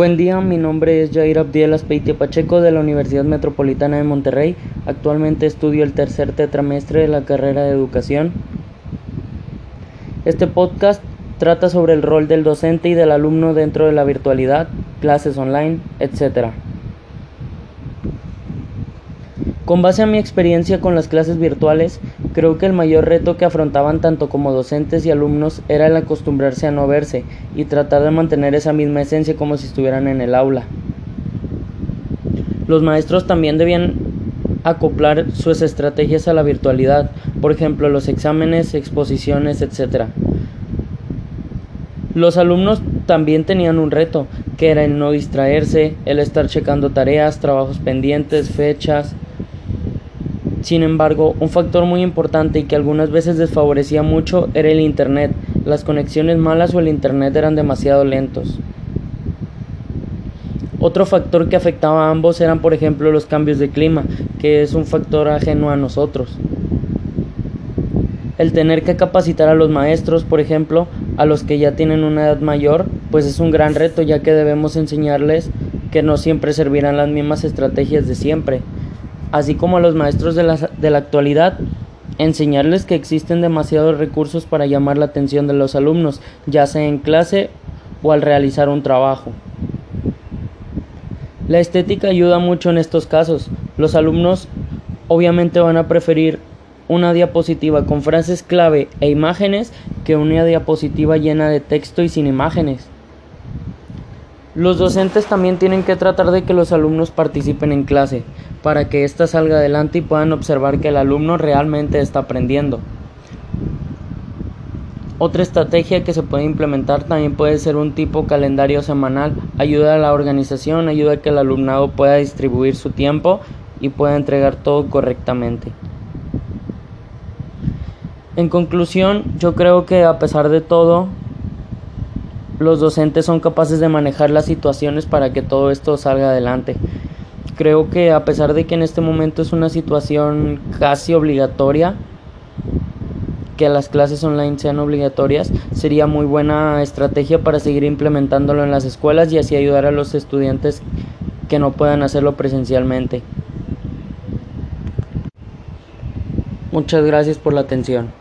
Buen día, mi nombre es Jair Abdiel Aspeitia Pacheco de la Universidad Metropolitana de Monterrey. Actualmente estudio el tercer tetramestre de la carrera de educación. Este podcast trata sobre el rol del docente y del alumno dentro de la virtualidad, clases online, etc. Con base a mi experiencia con las clases virtuales, creo que el mayor reto que afrontaban tanto como docentes y alumnos era el acostumbrarse a no verse y tratar de mantener esa misma esencia como si estuvieran en el aula. Los maestros también debían acoplar sus estrategias a la virtualidad, por ejemplo los exámenes, exposiciones, etc. Los alumnos también tenían un reto, que era el no distraerse, el estar checando tareas, trabajos pendientes, fechas, sin embargo, un factor muy importante y que algunas veces desfavorecía mucho era el Internet. Las conexiones malas o el Internet eran demasiado lentos. Otro factor que afectaba a ambos eran, por ejemplo, los cambios de clima, que es un factor ajeno a nosotros. El tener que capacitar a los maestros, por ejemplo, a los que ya tienen una edad mayor, pues es un gran reto ya que debemos enseñarles que no siempre servirán las mismas estrategias de siempre así como a los maestros de la, de la actualidad, enseñarles que existen demasiados recursos para llamar la atención de los alumnos, ya sea en clase o al realizar un trabajo. La estética ayuda mucho en estos casos. Los alumnos obviamente van a preferir una diapositiva con frases clave e imágenes que una diapositiva llena de texto y sin imágenes. Los docentes también tienen que tratar de que los alumnos participen en clase, para que ésta salga adelante y puedan observar que el alumno realmente está aprendiendo. Otra estrategia que se puede implementar también puede ser un tipo calendario semanal. Ayuda a la organización, ayuda a que el alumnado pueda distribuir su tiempo y pueda entregar todo correctamente. En conclusión, yo creo que a pesar de todo, los docentes son capaces de manejar las situaciones para que todo esto salga adelante creo que a pesar de que en este momento es una situación casi obligatoria, que las clases online sean obligatorias, sería muy buena estrategia para seguir implementándolo en las escuelas y así ayudar a los estudiantes que no puedan hacerlo presencialmente. Muchas gracias por la atención.